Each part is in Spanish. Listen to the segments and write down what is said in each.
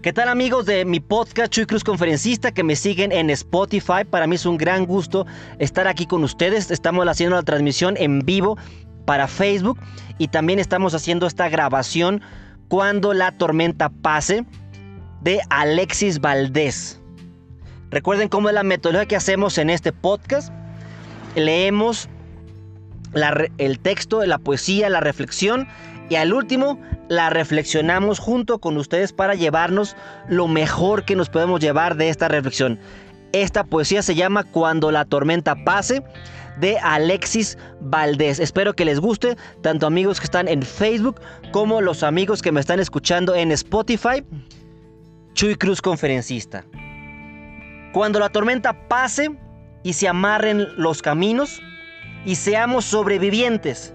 ¿Qué tal amigos de mi podcast Chuy Cruz Conferencista que me siguen en Spotify? Para mí es un gran gusto estar aquí con ustedes. Estamos haciendo la transmisión en vivo para Facebook y también estamos haciendo esta grabación cuando la tormenta pase de Alexis Valdés. Recuerden cómo es la metodología que hacemos en este podcast. Leemos el texto, la poesía, la reflexión y al último la reflexionamos junto con ustedes para llevarnos lo mejor que nos podemos llevar de esta reflexión. Esta poesía se llama Cuando la tormenta pase de Alexis Valdés. Espero que les guste, tanto amigos que están en Facebook como los amigos que me están escuchando en Spotify. Chuy Cruz Conferencista. Cuando la tormenta pase y se amarren los caminos y seamos sobrevivientes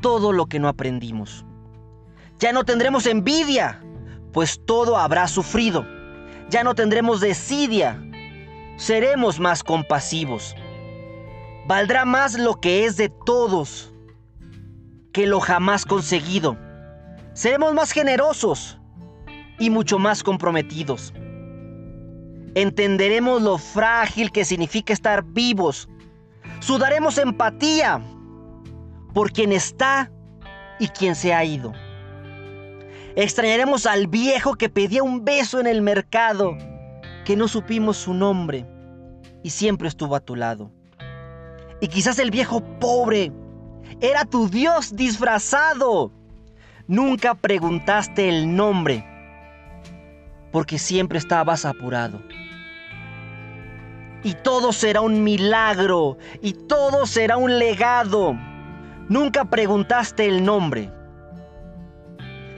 todo lo que no aprendimos. Ya no tendremos envidia, pues todo habrá sufrido. Ya no tendremos desidia, seremos más compasivos. Valdrá más lo que es de todos que lo jamás conseguido. Seremos más generosos y mucho más comprometidos. Entenderemos lo frágil que significa estar vivos. Sudaremos empatía por quien está y quien se ha ido. Extrañaremos al viejo que pedía un beso en el mercado, que no supimos su nombre y siempre estuvo a tu lado. Y quizás el viejo pobre era tu Dios disfrazado. Nunca preguntaste el nombre porque siempre estabas apurado. Y todo será un milagro y todo será un legado Nunca preguntaste el nombre.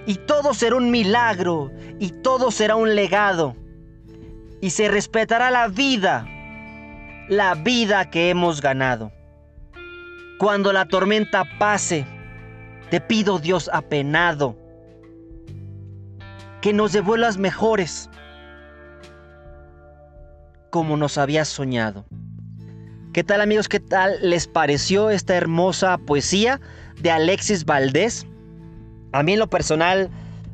Y todo será un milagro y todo será un legado. Y se respetará la vida, la vida que hemos ganado. Cuando la tormenta pase, te pido Dios apenado, que nos devuelvas mejores, como nos habías soñado. ¿Qué tal amigos? ¿Qué tal les pareció esta hermosa poesía de Alexis Valdés? A mí en lo personal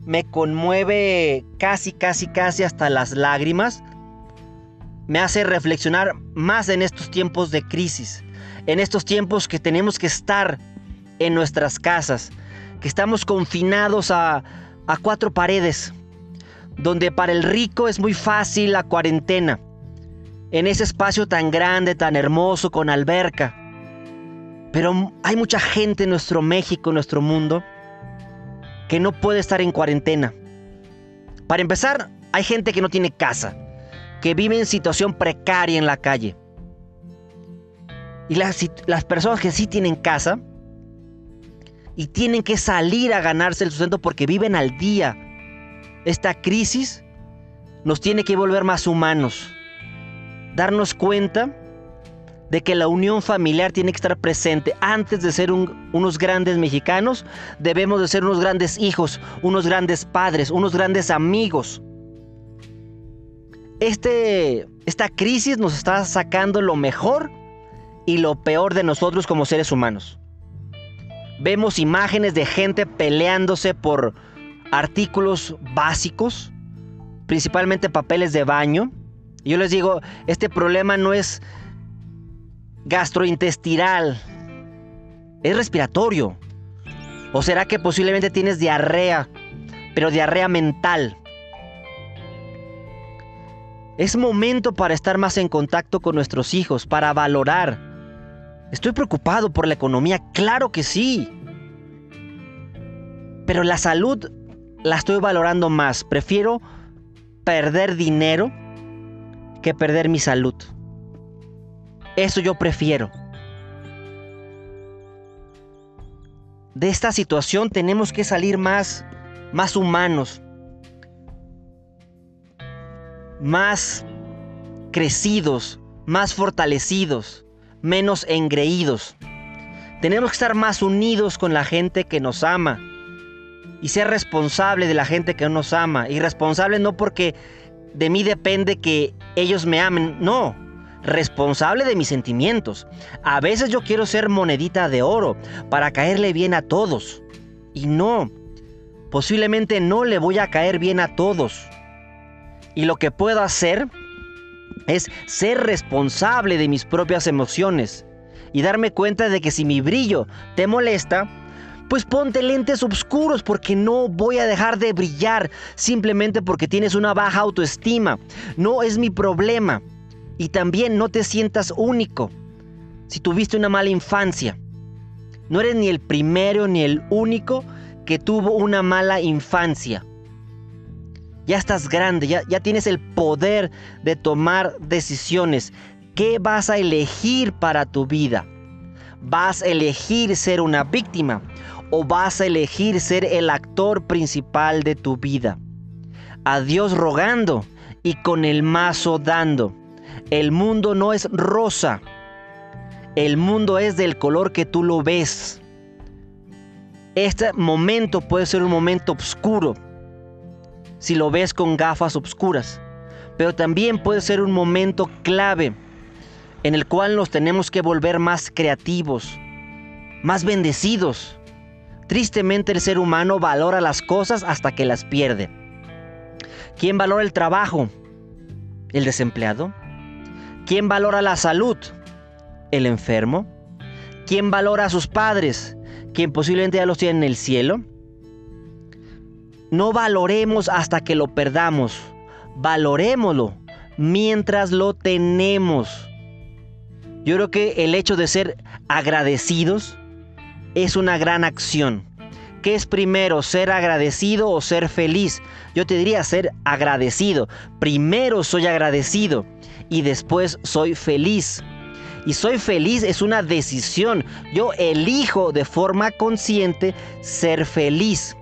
me conmueve casi, casi, casi hasta las lágrimas. Me hace reflexionar más en estos tiempos de crisis, en estos tiempos que tenemos que estar en nuestras casas, que estamos confinados a, a cuatro paredes, donde para el rico es muy fácil la cuarentena en ese espacio tan grande, tan hermoso, con alberca. Pero hay mucha gente en nuestro México, en nuestro mundo, que no puede estar en cuarentena. Para empezar, hay gente que no tiene casa, que vive en situación precaria en la calle. Y las, las personas que sí tienen casa y tienen que salir a ganarse el sustento porque viven al día. Esta crisis nos tiene que volver más humanos darnos cuenta de que la unión familiar tiene que estar presente. Antes de ser unos grandes mexicanos, debemos de ser unos grandes hijos, unos grandes padres, unos grandes amigos. Este, esta crisis nos está sacando lo mejor y lo peor de nosotros como seres humanos. Vemos imágenes de gente peleándose por artículos básicos, principalmente papeles de baño, yo les digo, este problema no es gastrointestinal, es respiratorio. ¿O será que posiblemente tienes diarrea, pero diarrea mental? Es momento para estar más en contacto con nuestros hijos, para valorar. Estoy preocupado por la economía, claro que sí. Pero la salud la estoy valorando más. Prefiero perder dinero que perder mi salud. Eso yo prefiero. De esta situación tenemos que salir más, más humanos. más crecidos, más fortalecidos, menos engreídos. Tenemos que estar más unidos con la gente que nos ama y ser responsable de la gente que nos ama. Y responsable no porque de mí depende que ellos me amen, no. Responsable de mis sentimientos. A veces yo quiero ser monedita de oro para caerle bien a todos. Y no, posiblemente no le voy a caer bien a todos. Y lo que puedo hacer es ser responsable de mis propias emociones y darme cuenta de que si mi brillo te molesta, pues ponte lentes oscuros porque no voy a dejar de brillar simplemente porque tienes una baja autoestima. No es mi problema. Y también no te sientas único si tuviste una mala infancia. No eres ni el primero ni el único que tuvo una mala infancia. Ya estás grande, ya, ya tienes el poder de tomar decisiones. ¿Qué vas a elegir para tu vida? ¿Vas a elegir ser una víctima o vas a elegir ser el actor principal de tu vida? A Dios rogando y con el mazo dando. El mundo no es rosa. El mundo es del color que tú lo ves. Este momento puede ser un momento oscuro si lo ves con gafas oscuras, pero también puede ser un momento clave en el cual nos tenemos que volver más creativos, más bendecidos. Tristemente el ser humano valora las cosas hasta que las pierde. ¿Quién valora el trabajo? ¿El desempleado? ¿Quién valora la salud? ¿El enfermo? ¿Quién valora a sus padres? quien posiblemente ya los tiene en el cielo. No valoremos hasta que lo perdamos. Valorémoslo mientras lo tenemos. Yo creo que el hecho de ser agradecidos es una gran acción. ¿Qué es primero, ser agradecido o ser feliz? Yo te diría ser agradecido. Primero soy agradecido y después soy feliz. Y soy feliz es una decisión. Yo elijo de forma consciente ser feliz.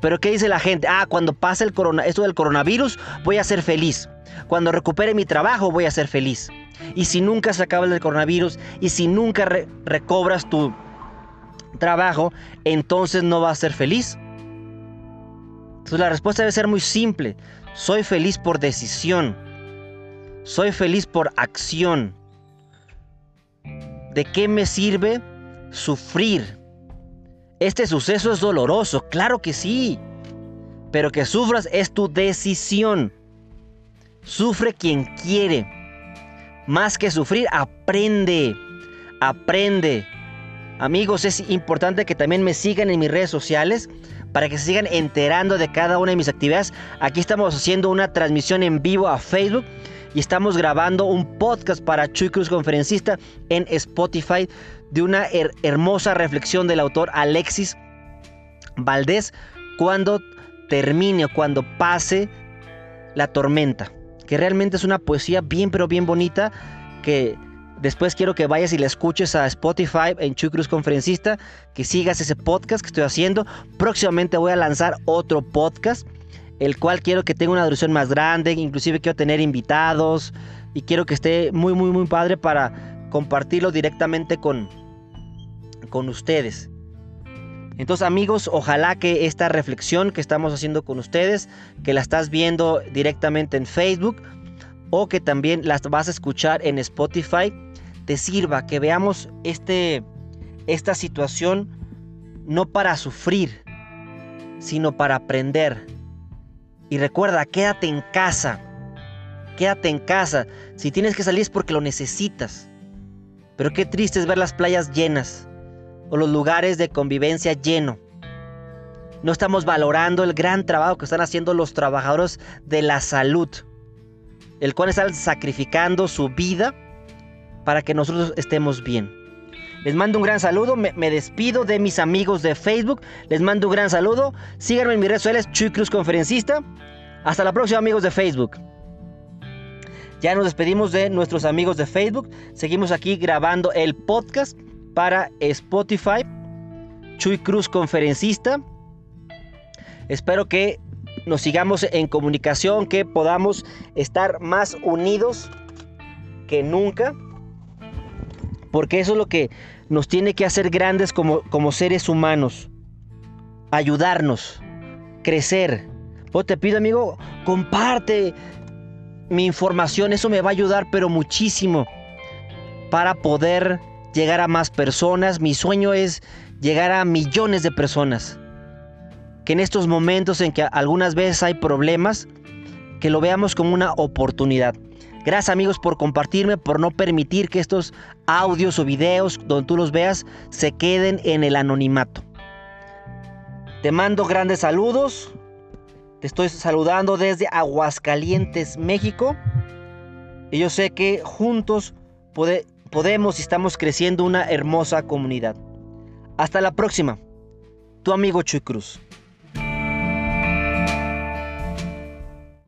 Pero ¿qué dice la gente? Ah, cuando pase el corona, esto del coronavirus, voy a ser feliz. Cuando recupere mi trabajo, voy a ser feliz. Y si nunca se acaba el coronavirus y si nunca recobras tu trabajo, entonces no vas a ser feliz. Entonces la respuesta debe ser muy simple. Soy feliz por decisión. Soy feliz por acción. ¿De qué me sirve sufrir? Este suceso es doloroso, claro que sí. Pero que sufras es tu decisión. Sufre quien quiere. Más que sufrir, aprende. Aprende. Amigos, es importante que también me sigan en mis redes sociales para que se sigan enterando de cada una de mis actividades. Aquí estamos haciendo una transmisión en vivo a Facebook y estamos grabando un podcast para Chuy Cruz Conferencista en Spotify de una hermosa reflexión del autor Alexis Valdés cuando termine, cuando pase la tormenta, que realmente es una poesía bien pero bien bonita que después quiero que vayas y la escuches a Spotify en Chuy Cruz Conferencista, que sigas ese podcast que estoy haciendo. Próximamente voy a lanzar otro podcast el cual quiero que tenga una duración más grande, inclusive quiero tener invitados y quiero que esté muy, muy, muy padre para compartirlo directamente con, con ustedes. Entonces amigos, ojalá que esta reflexión que estamos haciendo con ustedes, que la estás viendo directamente en Facebook o que también las vas a escuchar en Spotify, te sirva, que veamos este, esta situación no para sufrir, sino para aprender, y recuerda, quédate en casa. Quédate en casa. Si tienes que salir es porque lo necesitas. Pero qué triste es ver las playas llenas o los lugares de convivencia llenos. No estamos valorando el gran trabajo que están haciendo los trabajadores de la salud, el cual están sacrificando su vida para que nosotros estemos bien. Les mando un gran saludo, me, despido de mis amigos de Facebook, les mando un gran saludo, síganme en mis redes sociales, Chuy Cruz Conferencista. Hasta la próxima amigos de Facebook. Ya nos despedimos de nuestros amigos de Facebook, seguimos aquí grabando el podcast para Spotify, Chuy Cruz Conferencista. Espero que nos sigamos en comunicación, que podamos estar más unidos que nunca, porque eso es lo que nos tiene que hacer grandes como, como seres humanos, ayudarnos, crecer. Pues te pido, amigo, comparte mi información, eso me va a ayudar, pero muchísimo, para poder llegar a más personas. Mi sueño es llegar a millones de personas. Que en estos momentos en que algunas veces hay problemas, que lo veamos como una oportunidad. Gracias amigos por compartirme, por no permitir que estos audios o videos donde tú los veas se queden en el anonimato. Te mando grandes saludos. Te estoy saludando desde Aguascalientes, México. Y yo sé que juntos podemos y estamos creciendo una hermosa comunidad. Hasta la próxima. Tu amigo Chuy Cruz.